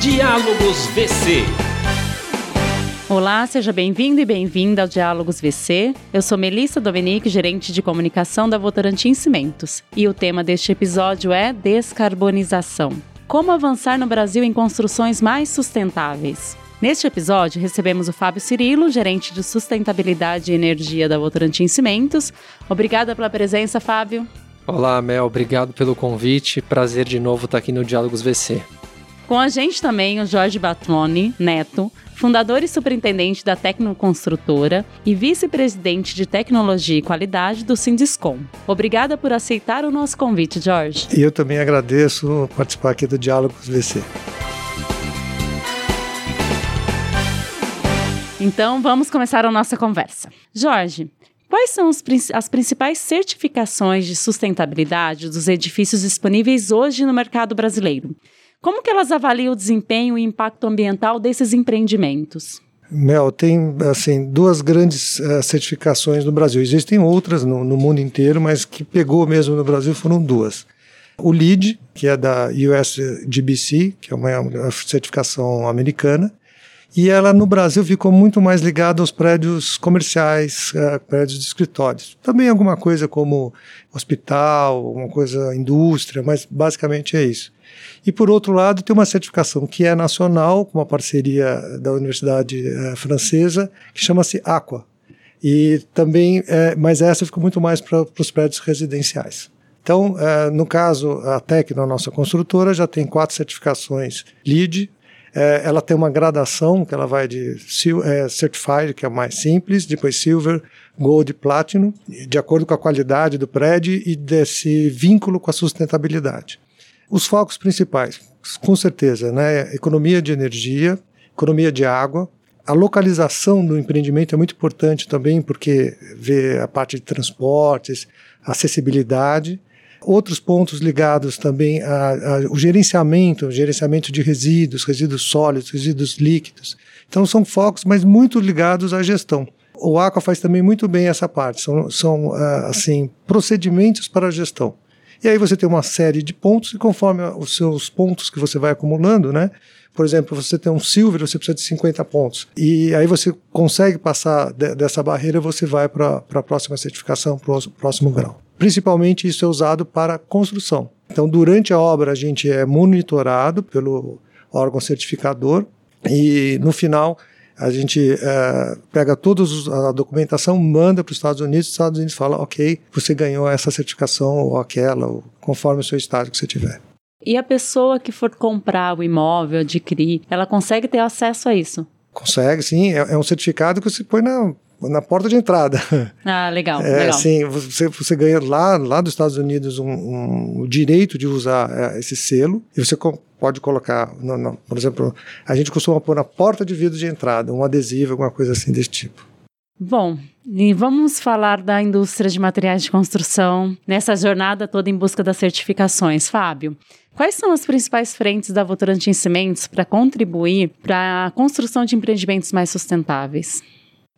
Diálogos VC. Olá, seja bem-vindo e bem-vinda ao Diálogos VC. Eu sou Melissa Dominique, gerente de comunicação da Votorantim Cimentos. E o tema deste episódio é descarbonização. Como avançar no Brasil em construções mais sustentáveis? Neste episódio, recebemos o Fábio Cirilo, gerente de sustentabilidade e energia da Votorantim Cimentos. Obrigada pela presença, Fábio. Olá, Mel, obrigado pelo convite. Prazer de novo estar aqui no Diálogos VC. Com a gente também o Jorge Batroni Neto, fundador e superintendente da Tecnoconstrutora e vice-presidente de Tecnologia e Qualidade do Sindiscom. Obrigada por aceitar o nosso convite, Jorge. E eu também agradeço participar aqui do Diálogos VC. Então, vamos começar a nossa conversa. Jorge, Quais são as principais certificações de sustentabilidade dos edifícios disponíveis hoje no mercado brasileiro? Como que elas avaliam o desempenho e impacto ambiental desses empreendimentos? Mel, tem assim duas grandes uh, certificações no Brasil. Existem outras no, no, mundo inteiro, mas que pegou mesmo no Brasil foram duas. O LEED, que é da USGBC, que é uma, uma certificação americana, e ela no Brasil ficou muito mais ligada aos prédios comerciais, uh, prédios de escritórios. Também alguma coisa como hospital, uma coisa indústria, mas basicamente é isso. E por outro lado, tem uma certificação que é nacional, com uma parceria da Universidade uh, Francesa, que chama-se Aqua. E também, uh, mas essa ficou muito mais para os prédios residenciais. Então, uh, no caso, a Tecno, a nossa construtora, já tem quatro certificações LEED, ela tem uma gradação que ela vai de Certified, que é mais simples, depois Silver, Gold e Platinum, de acordo com a qualidade do prédio e desse vínculo com a sustentabilidade. Os focos principais, com certeza, né, economia de energia, economia de água, a localização do empreendimento é muito importante também, porque vê a parte de transportes, acessibilidade, Outros pontos ligados também ao gerenciamento, gerenciamento de resíduos, resíduos sólidos, resíduos líquidos. Então são focos, mas muito ligados à gestão. O Aqua faz também muito bem essa parte, são, são ah, assim, procedimentos para a gestão. E aí você tem uma série de pontos e conforme os seus pontos que você vai acumulando, né? Por exemplo, você tem um silver, você precisa de 50 pontos. E aí você consegue passar de, dessa barreira, você vai para a próxima certificação, para o próximo grau. Principalmente isso é usado para construção. Então, durante a obra, a gente é monitorado pelo órgão certificador e no final a gente é, pega toda a documentação, manda para os Estados Unidos, os Estados Unidos fala, ok, você ganhou essa certificação ou aquela, ou conforme o seu estágio que você tiver. E a pessoa que for comprar o imóvel, adquirir, ela consegue ter acesso a isso? Consegue, sim. É, é um certificado que você põe na na porta de entrada. Ah, legal. É, legal. Sim, você, você ganha lá, lá dos Estados Unidos um, um o direito de usar é, esse selo e você pode colocar, por exemplo, a gente costuma pôr na porta de vidro de entrada um adesivo, alguma coisa assim desse tipo. Bom, e vamos falar da indústria de materiais de construção nessa jornada toda em busca das certificações. Fábio, quais são as principais frentes da Votorantim Cimentos para contribuir para a construção de empreendimentos mais sustentáveis?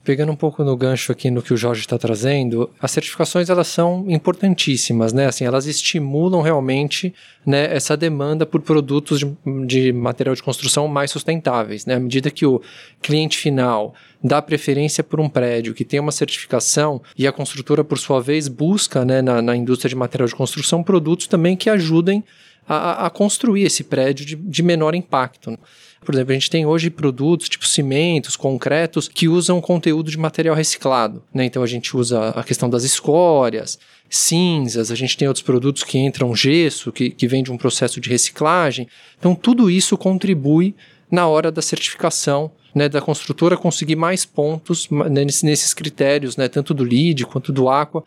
Pegando um pouco no gancho aqui no que o Jorge está trazendo, as certificações elas são importantíssimas, né? Assim, elas estimulam realmente né, essa demanda por produtos de, de material de construção mais sustentáveis, né? À medida que o cliente final dá preferência por um prédio que tem uma certificação e a construtora, por sua vez, busca né, na, na indústria de material de construção produtos também que ajudem a, a construir esse prédio de, de menor impacto. Por exemplo, a gente tem hoje produtos tipo cimentos, concretos, que usam conteúdo de material reciclado. Né? Então a gente usa a questão das escórias, cinzas, a gente tem outros produtos que entram gesso, que, que vem de um processo de reciclagem. Então tudo isso contribui na hora da certificação né, da construtora conseguir mais pontos né, nesses critérios, né, tanto do LEED quanto do Aqua.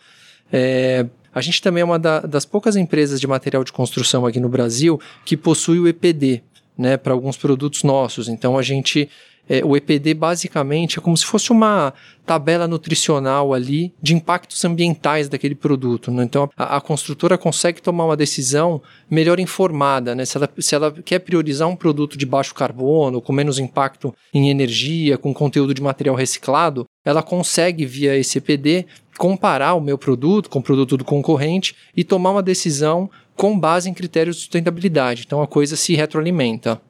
É, a gente também é uma da, das poucas empresas de material de construção aqui no Brasil que possui o EPD, né, para alguns produtos nossos. Então a gente é, o EPD basicamente é como se fosse uma tabela nutricional ali de impactos ambientais daquele produto. Né? Então a, a, construtora consegue tomar uma decisão melhor informada. Né? Se, ela, se ela quer priorizar um produto de baixo carbono, com menos impacto em energia, com conteúdo de material reciclado, ela consegue, via esse EPD, comparar o meu produto com o produto do concorrente e tomar uma decisão com base em critérios de sustentabilidade. Então a coisa se retroalimenta.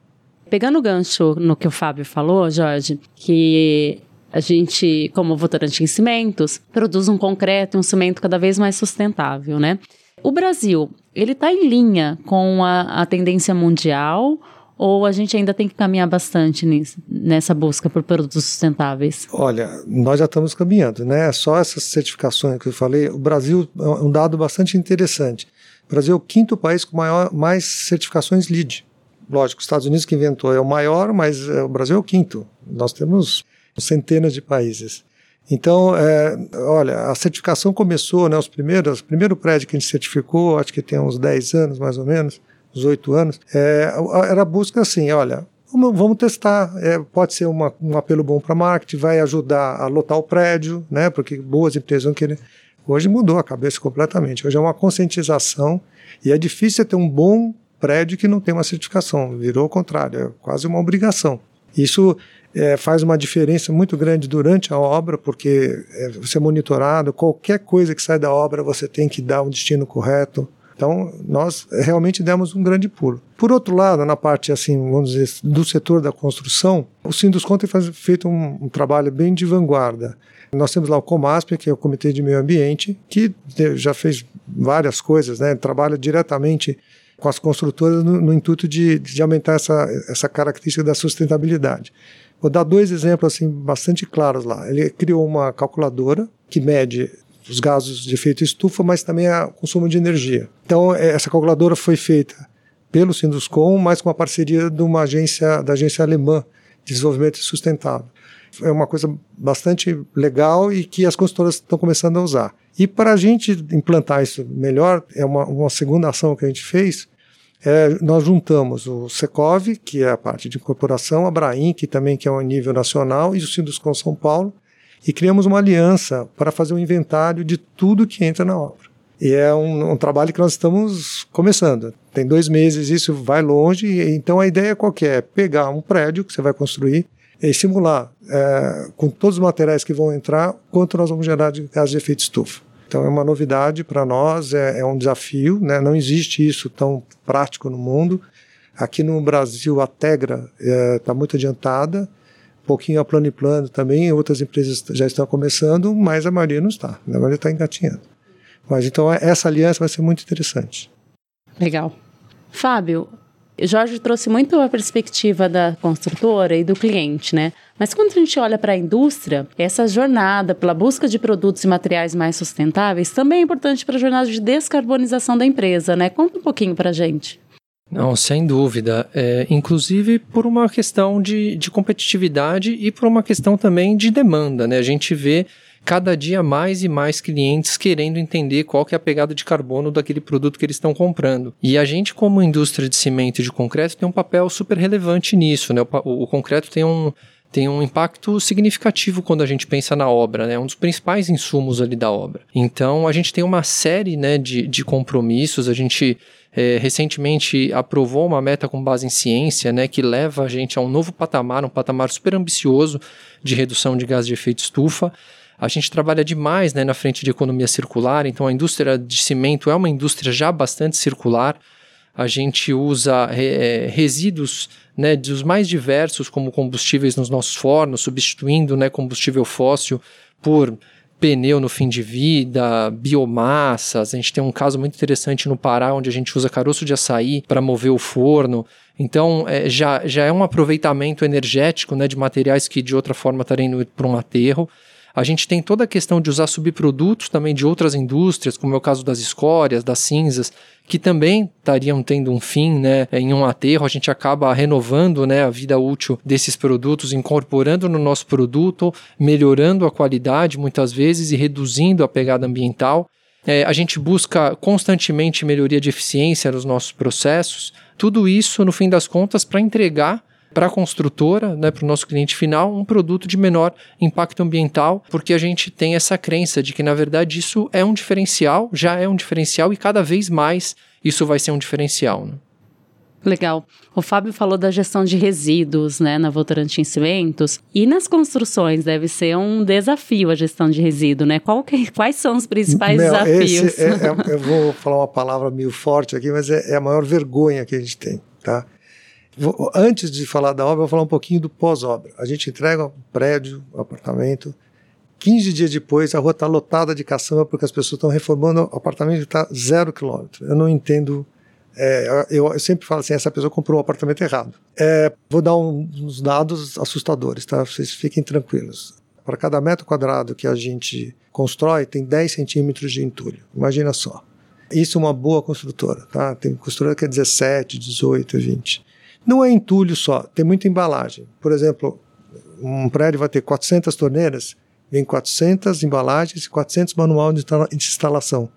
Pegando o gancho no que o Fábio falou, Jorge, que a gente, como Votorantim em Cimentos, produz um concreto e um cimento cada vez mais sustentável, né? O Brasil, ele está em linha com a, a tendência mundial ou a gente ainda tem que caminhar bastante nisso, nessa busca por produtos sustentáveis? Olha, nós já estamos caminhando, né? Só essas certificações que eu falei, o Brasil é um dado bastante interessante. O Brasil é o quinto país com maior, mais certificações LEED. Lógico, os Estados Unidos que inventou é o maior, mas é, o Brasil é o quinto. Nós temos centenas de países. Então, é, olha, a certificação começou, né, os primeiros, o primeiro prédio que a gente certificou, acho que tem uns 10 anos mais ou menos, uns 8 anos, é, era a busca assim, olha, vamos, vamos testar, é, pode ser uma, um apelo bom para marketing, vai ajudar a lotar o prédio, né, porque boas empresas vão querer. Hoje mudou a cabeça completamente, hoje é uma conscientização e é difícil ter um bom prédio que não tem uma certificação, virou o contrário, é quase uma obrigação. Isso é, faz uma diferença muito grande durante a obra, porque é, você é monitorado, qualquer coisa que sai da obra você tem que dar um destino correto. Então, nós realmente demos um grande pulo. Por outro lado, na parte, assim, vamos dizer, do setor da construção, o Sinduscon tem feito um, um trabalho bem de vanguarda. Nós temos lá o Comasp, que é o Comitê de Meio Ambiente, que já fez várias coisas, né? trabalha diretamente com as construtoras no, no intuito de, de aumentar essa, essa característica da sustentabilidade. Vou dar dois exemplos assim bastante claros lá. Ele criou uma calculadora que mede os gases de efeito estufa, mas também o consumo de energia. Então, é, essa calculadora foi feita pelo Sinduscom, mas com a parceria de uma agência, da agência alemã de desenvolvimento sustentável. É uma coisa bastante legal e que as consultoras estão começando a usar. E para a gente implantar isso melhor, é uma, uma segunda ação que a gente fez, é, nós juntamos o Secov, que é a parte de incorporação, a Braim, que também que é um nível nacional, e o Sinduscom São Paulo, e criamos uma aliança para fazer um inventário de tudo que entra na obra. E é um, um, trabalho que nós estamos começando. Tem dois meses, isso vai longe. Então a ideia qual é? Pegar um prédio que você vai construir e simular é, com todos os materiais que vão entrar quanto nós vamos gerar de gás de efeito estufa. Então é uma novidade para nós, é, é, um desafio, né? não existe isso tão prático no mundo. Aqui no Brasil a Tegra está é, tá muito adiantada, um pouquinho a Plano e Plano também, outras empresas já estão começando, mas a maioria não está, a maioria está engatinhando. Mas então essa aliança vai ser muito interessante. Legal. Fábio, Jorge trouxe muito a perspectiva da construtora e do cliente, né? Mas quando a gente olha para a indústria, essa jornada pela busca de produtos e materiais mais sustentáveis também é importante para a jornada de descarbonização da empresa, né? Conta um pouquinho para a gente. Não, sem dúvida. É, inclusive por uma questão de, de competitividade e por uma questão também de demanda, né? A gente vê cada dia mais e mais clientes querendo entender qual que é a pegada de carbono daquele produto que eles estão comprando. E a gente, como indústria de cimento e de concreto, tem um papel super relevante nisso, né? O, o concreto tem um tem um impacto significativo quando a gente pensa na obra, né? É um dos principais insumos ali da obra. Então, a gente tem uma série né, de, de compromissos, a gente é, recentemente aprovou uma meta com base em ciência, né, que leva a gente a um novo patamar, um patamar super ambicioso de redução de gás de efeito estufa. A gente trabalha demais né, na frente de economia circular, então a indústria de cimento é uma indústria já bastante circular. A gente usa é, resíduos né, dos mais diversos como combustíveis nos nossos fornos, substituindo né, combustível fóssil por pneu no fim de vida, biomassas. A gente tem um caso muito interessante no Pará, onde a gente usa caroço de açaí para mover o forno. Então, é, já, já é um aproveitamento energético né, de materiais que de outra forma estariam indo para um aterro. A gente tem toda a questão de usar subprodutos também de outras indústrias, como é o caso das escórias, das cinzas, que também estariam tendo um fim né, em um aterro. A gente acaba renovando né, a vida útil desses produtos, incorporando no nosso produto, melhorando a qualidade muitas vezes e reduzindo a pegada ambiental. É, a gente busca constantemente melhoria de eficiência nos nossos processos. Tudo isso, no fim das contas, para entregar para a construtora, né, para o nosso cliente final, um produto de menor impacto ambiental, porque a gente tem essa crença de que, na verdade, isso é um diferencial, já é um diferencial e cada vez mais isso vai ser um diferencial. Né? Legal. O Fábio falou da gestão de resíduos, né, na Votorantim Cimentos. E nas construções deve ser um desafio a gestão de resíduo, né? Que, quais são os principais Meu, desafios? É, é, eu vou falar uma palavra meio forte aqui, mas é, é a maior vergonha que a gente tem, tá? Vou, antes de falar da obra, vou falar um pouquinho do pós-obra. A gente entrega um prédio, um apartamento. 15 dias depois, a rua está lotada de caçamba porque as pessoas estão reformando o apartamento está zero quilômetro. Eu não entendo. É, eu, eu, sempre falo assim: essa pessoa comprou o apartamento errado. É, vou dar um, uns dados assustadores, tá? Vocês fiquem tranquilos. Para cada metro quadrado que a gente constrói, tem 10 centímetros de entulho. Imagina só. Isso é uma boa construtora, tá? Tem construtora que é 17, 18, 20. Não é entulho só, tem muita embalagem. Por exemplo, um prédio vai ter 400 torneiras, vem 400 embalagens e 400 manuais de instalação. O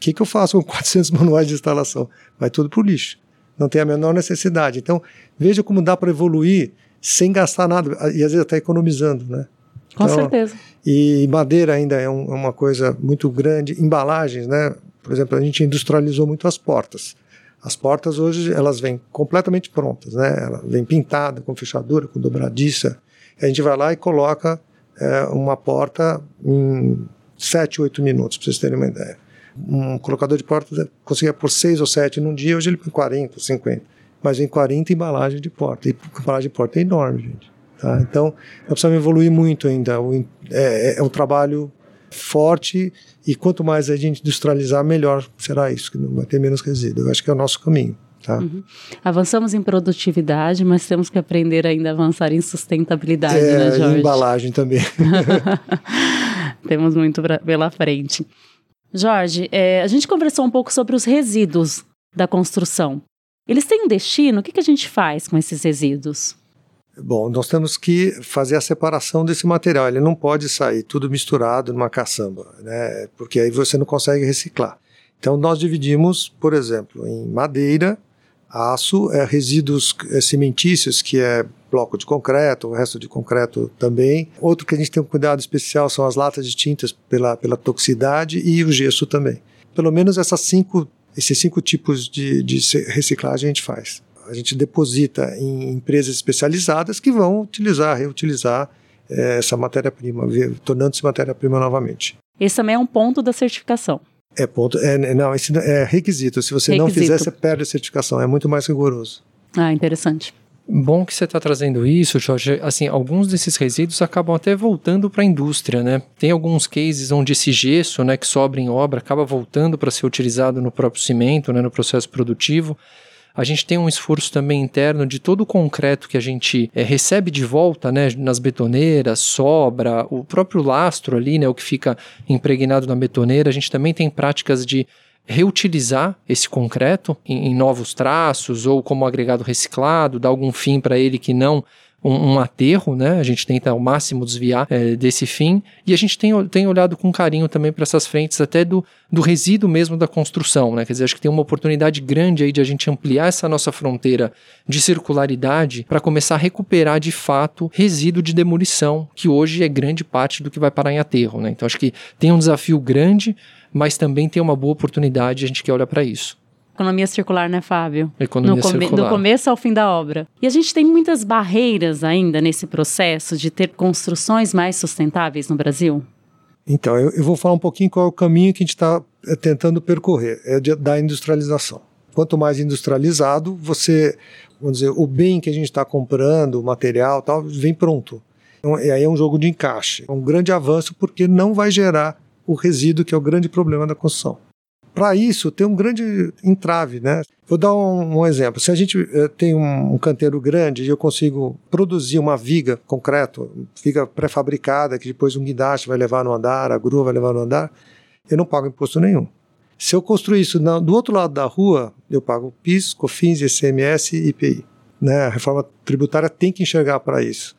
que, que eu faço com 400 manuais de instalação? Vai tudo para o lixo. Não tem a menor necessidade. Então, veja como dá para evoluir sem gastar nada, e às vezes até economizando, né? Com então, certeza. E madeira ainda é, um, é uma coisa muito grande. Embalagens, né? Por exemplo, a gente industrializou muito as portas. As portas hoje elas vêm completamente prontas, né? Ela vem pintada com fechadura, com dobradiça. A gente vai lá e coloca é, uma porta em 7, 8 minutos, para vocês terem uma ideia. Um colocador de porta conseguia por 6 ou 7 num dia, hoje ele põe 40, 50. Mas vem 40 embalagens de porta. E embalagem de porta é enorme, gente. Tá? Então, nós precisamos evoluir muito ainda. O, é, é um trabalho forte e quanto mais a gente industrializar, melhor será isso, que não vai ter menos resíduo. Eu acho que é o nosso caminho. Tá? Uhum. Avançamos em produtividade, mas temos que aprender ainda a avançar em sustentabilidade, é, né, Jorge? Em embalagem também. temos muito pra, pela frente. Jorge, é, a gente conversou um pouco sobre os resíduos da construção. Eles têm um destino? O que, que a gente faz com esses resíduos? Bom, nós temos que fazer a separação desse material. Ele não pode sair tudo misturado numa caçamba, né? Porque aí você não consegue reciclar. Então nós dividimos, por exemplo, em madeira, aço, é, resíduos é, cimentícios, que é bloco de concreto, o resto de concreto também. Outro que a gente tem um cuidado especial são as latas de tintas pela, pela toxicidade e o gesso também. Pelo menos essas cinco, esses cinco tipos de, de reciclagem a gente faz a gente deposita em empresas especializadas que vão utilizar, reutilizar é, essa matéria-prima, tornando-se matéria-prima novamente. Esse também é um ponto da certificação. É ponto, é, não, esse é requisito. Se você requisito. não fizer, você perde a certificação. É muito mais rigoroso. Ah, interessante. Bom que você está trazendo isso, Jorge. Assim, alguns desses resíduos acabam até voltando para a indústria, né? Tem alguns cases onde esse gesso, né, que sobra em obra, acaba voltando para ser utilizado no próprio cimento, né, no processo produtivo. A gente tem um esforço também interno de todo o concreto que a gente é, recebe de volta, né, nas betoneiras, sobra, o próprio lastro ali, né, o que fica impregnado na betoneira. A gente também tem práticas de reutilizar esse concreto em, em novos traços ou como agregado reciclado, dar algum fim para ele que não um, um, aterro, né? A gente tenta ao máximo desviar é, desse fim e a gente tem, tem olhado com carinho também para essas frentes até do, do resíduo mesmo da construção, né? Quer dizer, acho que tem uma oportunidade grande aí de a gente ampliar essa nossa fronteira de circularidade para começar a recuperar de fato resíduo de demolição, que hoje é grande parte do que vai parar em aterro, né? Então acho que tem um desafio grande, mas também tem uma boa oportunidade, a gente quer olhar para isso. Economia circular, né, Fábio? Economia no come circular. Do começo ao fim da obra. E a gente tem muitas barreiras ainda nesse processo de ter construções mais sustentáveis no Brasil? Então, eu, eu vou falar um pouquinho qual é o caminho que a gente está é, tentando percorrer, é de, da industrialização. Quanto mais industrializado, você, vamos dizer, o bem que a gente está comprando, o material tal, vem pronto. Então, e aí é um jogo de encaixe. É um grande avanço porque não vai gerar o resíduo que é o grande problema da construção. Para isso, tem um grande entrave, né? Vou dar um, um exemplo. Se a gente uh, tem um, um, canteiro grande e eu consigo produzir uma viga concreto, viga pré-fabricada, que depois um guindaste vai levar no andar, a grua vai levar no andar, eu não pago imposto nenhum. Se eu construir isso na, do outro lado da rua, eu pago PIS, COFINS, ICMS e IPI. Né? A reforma tributária tem que enxergar para isso.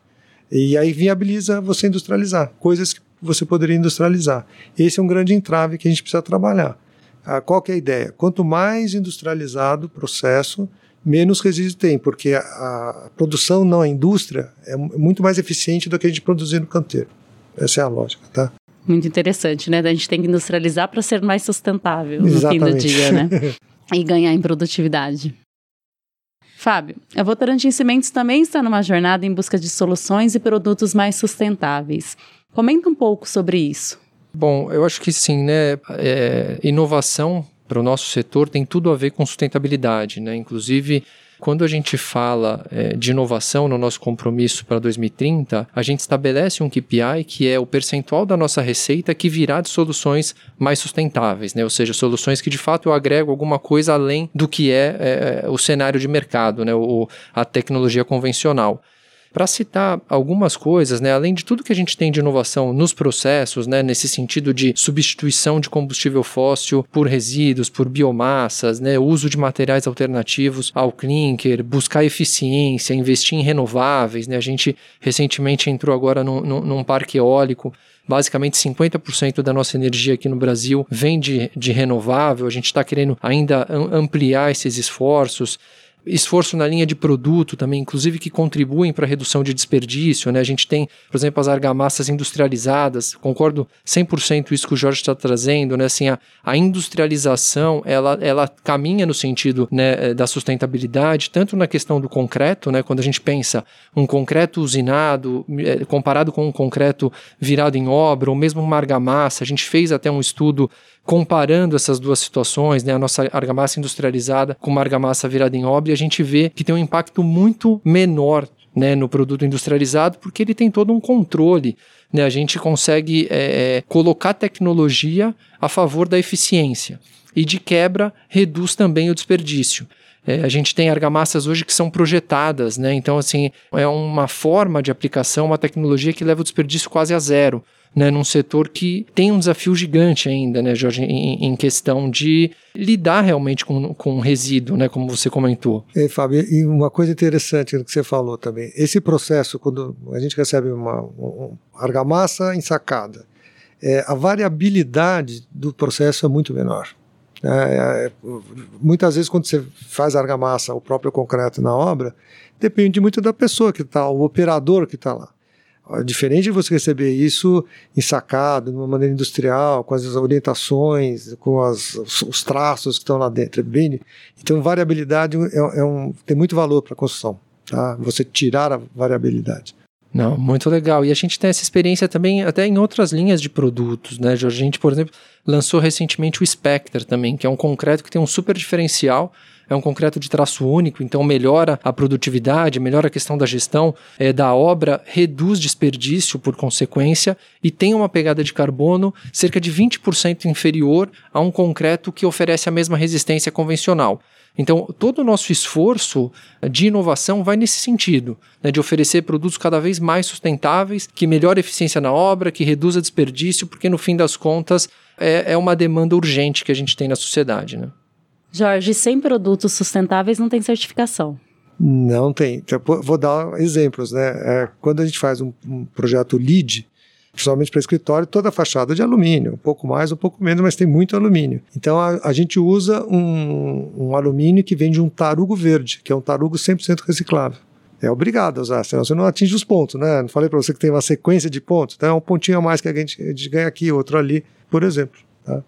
E aí viabiliza você industrializar, coisas que você poderia industrializar. Esse é um grande entrave que a gente precisa trabalhar. Ah, qual que é a ideia? Quanto mais industrializado o processo, menos resíduo tem, porque a, a produção na indústria é muito mais eficiente do que a gente produzir no canteiro. Essa é a lógica, tá? Muito interessante, né? A gente tem que industrializar para ser mais sustentável Exatamente. no fim do dia, né? e ganhar em produtividade. Fábio, a Votorantim Cimentos também está numa jornada em busca de soluções e produtos mais sustentáveis. Comenta um pouco sobre isso. Bom, eu acho que sim, né? É, inovação para o nosso setor tem tudo a ver com sustentabilidade, né? Inclusive, Quando a gente fala é, de inovação no nosso compromisso para 2030, a gente estabelece um KPI que é o percentual da nossa receita que virá de soluções mais sustentáveis, né? ou seja, soluções que de fato eu agrego alguma coisa além do que é, é, é o cenário de mercado, né? o, a tecnologia convencional. Para citar algumas coisas, né, além de tudo que a gente tem de inovação nos processos, né, nesse sentido de substituição de combustível fóssil por resíduos, por biomassas, né, uso de materiais alternativos ao clinker, buscar eficiência, investir em renováveis. Né, a gente recentemente entrou agora num, num, parque eólico basicamente 50% da nossa energia aqui no Brasil vem de, de renovável. A gente está querendo ainda ampliar esses esforços esforço na linha de produto também, inclusive que contribuem para a redução de desperdício. Né? A gente tem, por exemplo, as argamassas industrializadas, concordo 100% isso que o Jorge está trazendo, né? assim, a, a, industrialização ela, ela caminha no sentido né, eh, da sustentabilidade, tanto na questão do concreto, né? quando a gente pensa um concreto usinado é, comparado com um concreto virado em obra, ou mesmo uma argamassa, a gente fez até um estudo comparando essas duas situações, né, a nossa argamassa industrializada com uma argamassa virada em obra, a gente vê que tem um impacto muito menor né, no produto industrializado, porque ele tem todo um controle. Né, a gente consegue é, colocar tecnologia a favor da eficiência e, de quebra, reduz também o desperdício. É, a gente tem argamassas hoje que são projetadas, né? então assim é uma forma de aplicação, uma tecnologia que leva o desperdício quase a zero né, num setor que tem um desafio gigante ainda, né, Jorge, em, em questão de lidar realmente com, com resíduo, né, como você comentou. E, Fábio, e uma coisa interessante que você falou também, esse processo, quando a gente recebe uma, uma argamassa ensacada, é, a variabilidade do processo é muito menor. É, é, muitas vezes, quando você faz argamassa, o próprio concreto na obra, depende muito da pessoa que está, o operador que está lá. Diferente de você receber isso ensacado, de uma maneira industrial, com as orientações, com as, os traços que estão lá dentro. É bem, então, variabilidade é, é um, tem muito valor para a construção. Tá? Você tirar a variabilidade. Não, muito legal. E a gente tem essa experiência também até em outras linhas de produtos, né, A gente, por exemplo, lançou recentemente o Spectre também, que é um concreto que tem um super diferencial é um concreto de traço único, então melhora a produtividade, melhora a questão da gestão é, da obra, reduz desperdício por consequência e tem uma pegada de carbono cerca de 20% inferior a um concreto que oferece a mesma resistência convencional. Então, todo o nosso esforço de inovação vai nesse sentido, né, de oferecer produtos cada vez mais sustentáveis, que melhorem a eficiência na obra, que reduza desperdício, porque no fim das contas é, é uma demanda urgente que a gente tem na sociedade. Né? Jorge, sem produtos sustentáveis não tem certificação. Não tem. Então, vou dar exemplos. Né? É, quando a gente faz um, um projeto LEED, principalmente para escritório, toda a fachada de alumínio, um pouco mais, um pouco menos, mas tem muito alumínio. Então a, a gente usa um, um, alumínio que vem de um tarugo verde, que é um tarugo 100% reciclável. É obrigado a usar, senão você não atinge os pontos, né? Não falei para você que tem uma sequência de pontos, então é um pontinho a mais que a gente, a gente ganha aqui, outro ali, por exemplo. Tá?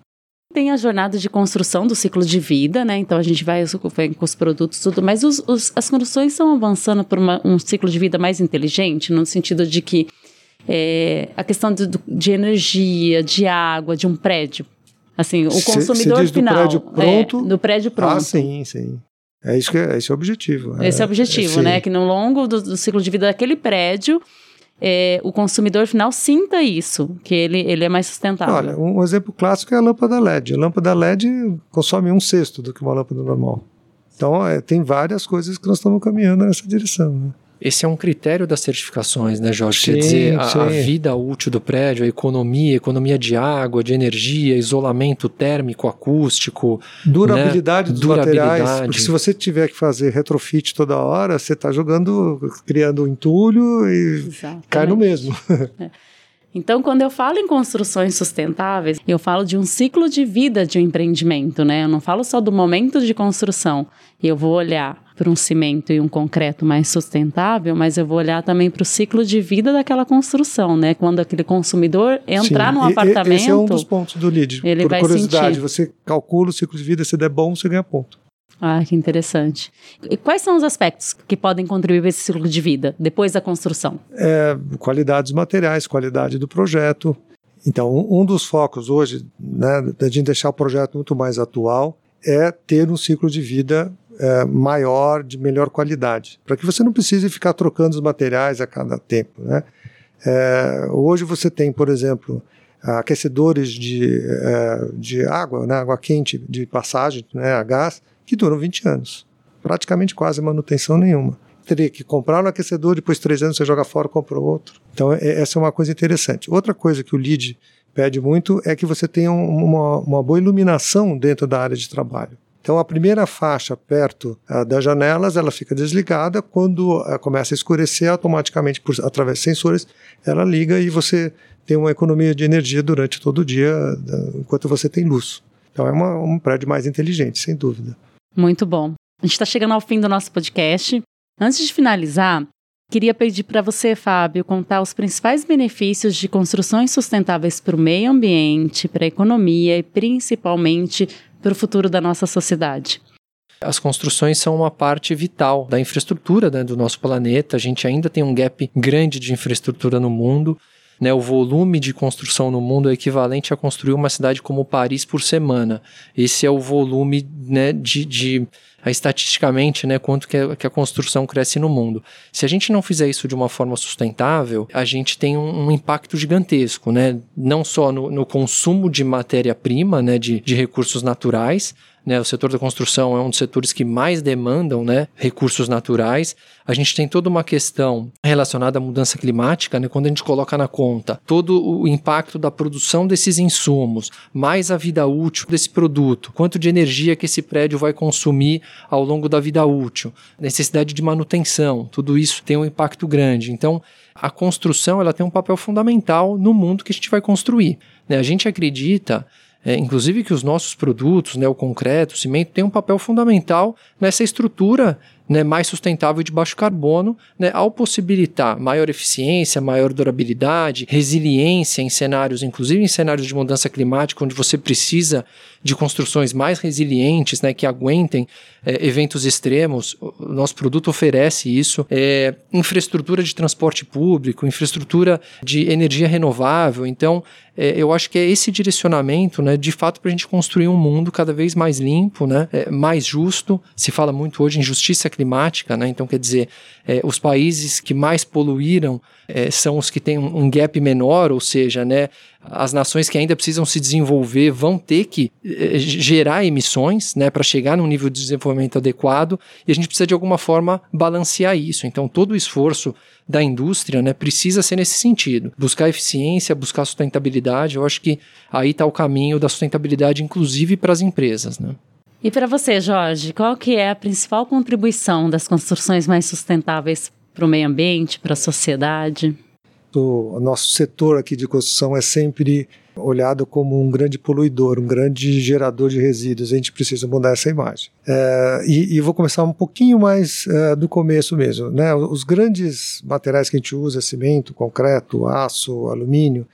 Tem a jornada de construção do ciclo de vida, né? Então a gente vai, com os produtos tudo, mas os, os, as construções estão avançando por uma, um ciclo de vida mais inteligente, no sentido de que é, a questão de, de, energia, de água, de um prédio. Assim, o consumidor cê, cê final. Do prédio pronto. É, do prédio pronto. Ah, sim, sim. É isso que é, esse é o objetivo. Esse é, é o objetivo, é, né? Que no longo do, do ciclo de vida daquele prédio, é, o consumidor final sinta isso, que ele, ele é mais sustentável. Olha, um exemplo clássico é a lâmpada LED. A lâmpada LED consome um sexto do que uma lâmpada normal. Então, é, tem várias coisas que nós estamos caminhando nessa direção. Né? Esse é um critério das certificações, né, Jorge? Sim, Quer dizer, a, a, vida útil do prédio, a economia, economia de água, de energia, isolamento térmico, acústico. Durabilidade né? dos Durabilidade. materiais. Porque se você tiver que fazer retrofit toda hora, você está jogando, criando um entulho e Exatamente. cai no mesmo. É. Então, quando eu falo em construções sustentáveis, eu falo de um ciclo de vida de um empreendimento, né? Eu não falo só do momento de construção. Eu vou olhar para um cimento e um concreto mais sustentável, mas eu vou olhar também para o ciclo de vida daquela construção, né? Quando aquele consumidor entrar Sim. num apartamento. Esse é um dos pontos do LEED. Ele Por vai curiosidade, sentir. você calcula o ciclo de vida, se der bom, você ganha ponto. Ah, que interessante. E quais são os aspectos que podem contribuir para esse ciclo de vida depois da construção? É, qualidade dos materiais, qualidade do projeto. Então, um dos focos hoje, né, de deixar o projeto muito mais atual, é ter um ciclo de vida é, maior, de melhor qualidade, para que você não precise ficar trocando os materiais a cada tempo. Né? É, hoje você tem, por exemplo, aquecedores de, é, de água, né, água quente de passagem né, a gás, que duram 20 anos. Praticamente quase manutenção nenhuma. Teria que comprar um aquecedor, depois de três anos você joga fora, compra outro. Então, é, essa é uma coisa interessante. Outra coisa que o LEED pede muito é que você tenha uma, uma boa iluminação dentro da área de trabalho. Então, a primeira faixa perto uh, das janelas, ela fica desligada. Quando uh, começa a escurecer, automaticamente, por, através de sensores, ela liga e você tem uma economia de energia durante todo o dia, uh, enquanto você tem luz. Então, é uma, um prédio mais inteligente, sem dúvida. Muito bom. A gente está chegando ao fim do nosso podcast. Antes de finalizar, queria pedir para você, Fábio, contar os principais benefícios de construções sustentáveis para o meio ambiente, para a economia e principalmente para o futuro da nossa sociedade? As construções são uma parte vital da infraestrutura né, do nosso planeta. A gente ainda tem um gap grande de infraestrutura no mundo. Né, o volume de construção no mundo é equivalente a construir uma cidade como Paris por semana. Esse é o volume né, de, de estatisticamente, né, quanto que a, que a, construção cresce no mundo. Se a gente não fizer isso de uma forma sustentável, a gente tem um, um impacto gigantesco, né, não só no, no consumo de matéria-prima, né, de, de recursos naturais, né, o setor da construção é um dos setores que mais demandam né, recursos naturais. A gente tem toda uma questão relacionada à mudança climática, né, quando a gente coloca na conta todo o impacto da produção desses insumos, mais a vida útil desse produto, quanto de energia que esse prédio vai consumir ao longo da vida útil, necessidade de manutenção, tudo isso tem um impacto grande. Então, a construção ela tem um papel fundamental no mundo que a gente vai construir. Né? A gente acredita é, inclusive que os nossos produtos, né, o concreto, o cimento, têm um papel fundamental nessa estrutura né, mais sustentável de baixo carbono, né, ao possibilitar maior eficiência, maior durabilidade, resiliência em cenários, inclusive em cenários de mudança climática, onde você precisa de construções mais resilientes, né, que aguentem é, eventos extremos. O nosso produto oferece isso. É, infraestrutura de transporte público, infraestrutura de energia renovável. Então, é, eu acho que é esse direcionamento, né, de fato, para a gente construir um mundo cada vez mais limpo, né, é, mais justo. Se fala muito hoje em justiça climática, né, então quer dizer, é, os países que mais poluíram é, são os que têm um, um gap menor, ou seja, né, as nações que ainda precisam se desenvolver vão ter que eh, gerar emissões né, para chegar num nível de desenvolvimento adequado e a gente precisa de alguma forma balancear isso. Então, todo o esforço da indústria né, precisa ser nesse sentido: buscar eficiência, buscar sustentabilidade. Eu acho que aí está o caminho da sustentabilidade, inclusive para as empresas. Né? E para você, Jorge, qual que é a principal contribuição das construções mais sustentáveis para o meio ambiente, para a sociedade? O nosso setor aqui de construção é sempre olhado como um grande poluidor, um grande gerador de resíduos. A gente precisa mudar essa imagem. É, e, e, vou começar um pouquinho mais é, do começo mesmo. Né? Os grandes materiais que a gente usa, cimento, concreto, aço, alumínio,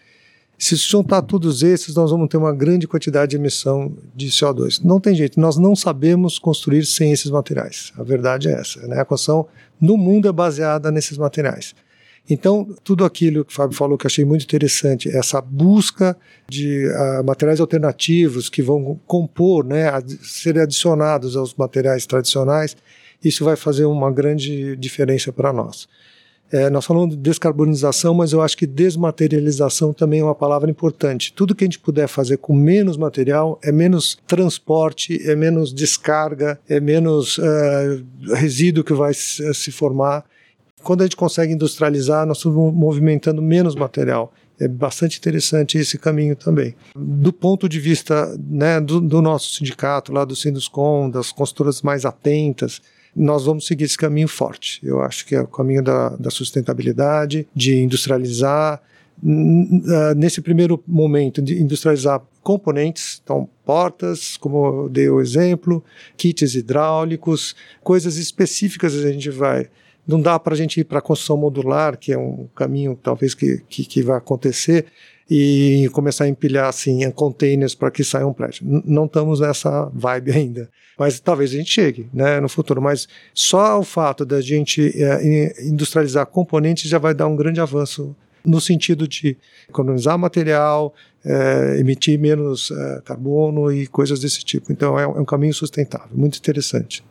se juntar todos esses, nós vamos ter uma grande quantidade de emissão de CO2. Não tem jeito, nós não sabemos construir sem esses materiais. A verdade é essa. Né? A construção no mundo é baseada nesses materiais. Então, tudo aquilo que o Fábio falou que achei muito interessante, essa busca de uh, materiais alternativos que vão compor, né, ad serem adicionados aos materiais tradicionais, isso vai fazer uma grande diferença para nós. É, nós falamos de descarbonização, mas eu acho que desmaterialização também é uma palavra importante. Tudo que a gente puder fazer com menos material é menos transporte, é menos descarga, é menos uh, resíduo que vai se formar quando a gente consegue industrializar, nós estamos movimentando menos material. É bastante interessante esse caminho também. Do ponto de vista né, do, do nosso sindicato, lá do Sinduscom, das consultoras mais atentas, nós vamos seguir esse caminho forte. Eu acho que é o caminho da, da sustentabilidade, de industrializar. Nesse primeiro momento, de industrializar componentes, então portas, como eu dei o exemplo, kits hidráulicos, coisas específicas a gente vai não dá para a gente ir para a construção modular, que é um caminho talvez que, que, que vai acontecer, e começar a empilhar assim containers para que saia um prédio. N não estamos nessa vibe ainda, mas talvez a gente chegue, né, no futuro. Mas só o fato da gente é, industrializar componentes já vai dar um grande avanço no sentido de economizar material, é, emitir menos é, carbono e coisas desse tipo. Então é, é um caminho sustentável, muito interessante.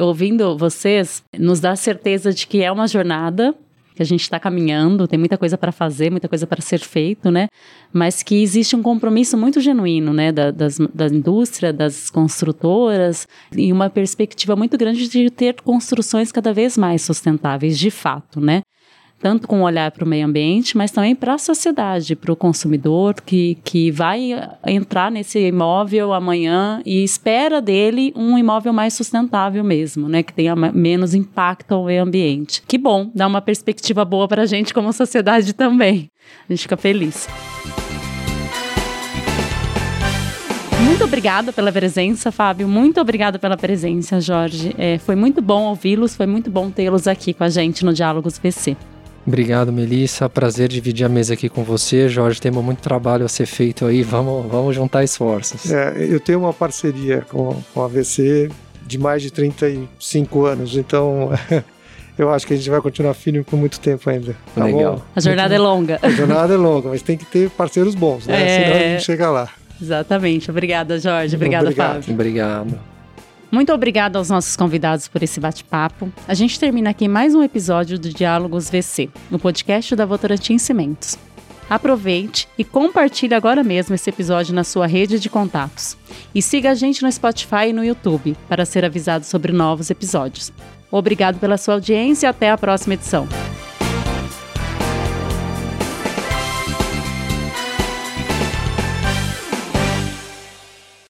Ouvindo vocês, nos dá certeza de que é uma jornada que a gente está caminhando, tem muita coisa para fazer, muita coisa para ser feito, né? Mas que existe um compromisso muito genuíno, né, da, das, da indústria, das construtoras, e uma perspectiva muito grande de ter construções cada vez mais sustentáveis, de fato, né? Tanto com um olhar para o meio ambiente, mas também para a sociedade, para o consumidor que, que vai entrar nesse imóvel amanhã e espera dele um imóvel mais sustentável mesmo, né, que tenha menos impacto ao meio ambiente. Que bom, dá uma perspectiva boa para a gente como sociedade também. A gente fica feliz. Muito obrigada pela presença, Fábio. Muito obrigada pela presença, Jorge. É, foi muito bom ouvi-los, foi muito bom tê-los aqui com a gente no Diálogos VC. Obrigado, Melissa. Prazer dividir a mesa aqui com você. Jorge, temos muito trabalho a ser feito aí. Vamos, vamos juntar esforços. É, eu tenho uma parceria com, com a VC de mais de 35 anos, então eu acho que a gente vai continuar firme por muito tempo ainda. Tá Legal. Bom? A jornada muito, é longa. A jornada é longa, mas tem que ter parceiros bons, né? É... Senão a gente chega lá. Exatamente. Obrigada, Jorge. Obrigada, Obrigado. Fábio. Obrigado. Muito obrigada aos nossos convidados por esse bate-papo. A gente termina aqui mais um episódio do Diálogos VC, no podcast da Votorantim Cimentos. Aproveite e compartilhe agora mesmo esse episódio na sua rede de contatos. E siga a gente no Spotify e no YouTube para ser avisado sobre novos episódios. Obrigado pela sua audiência e até a próxima edição.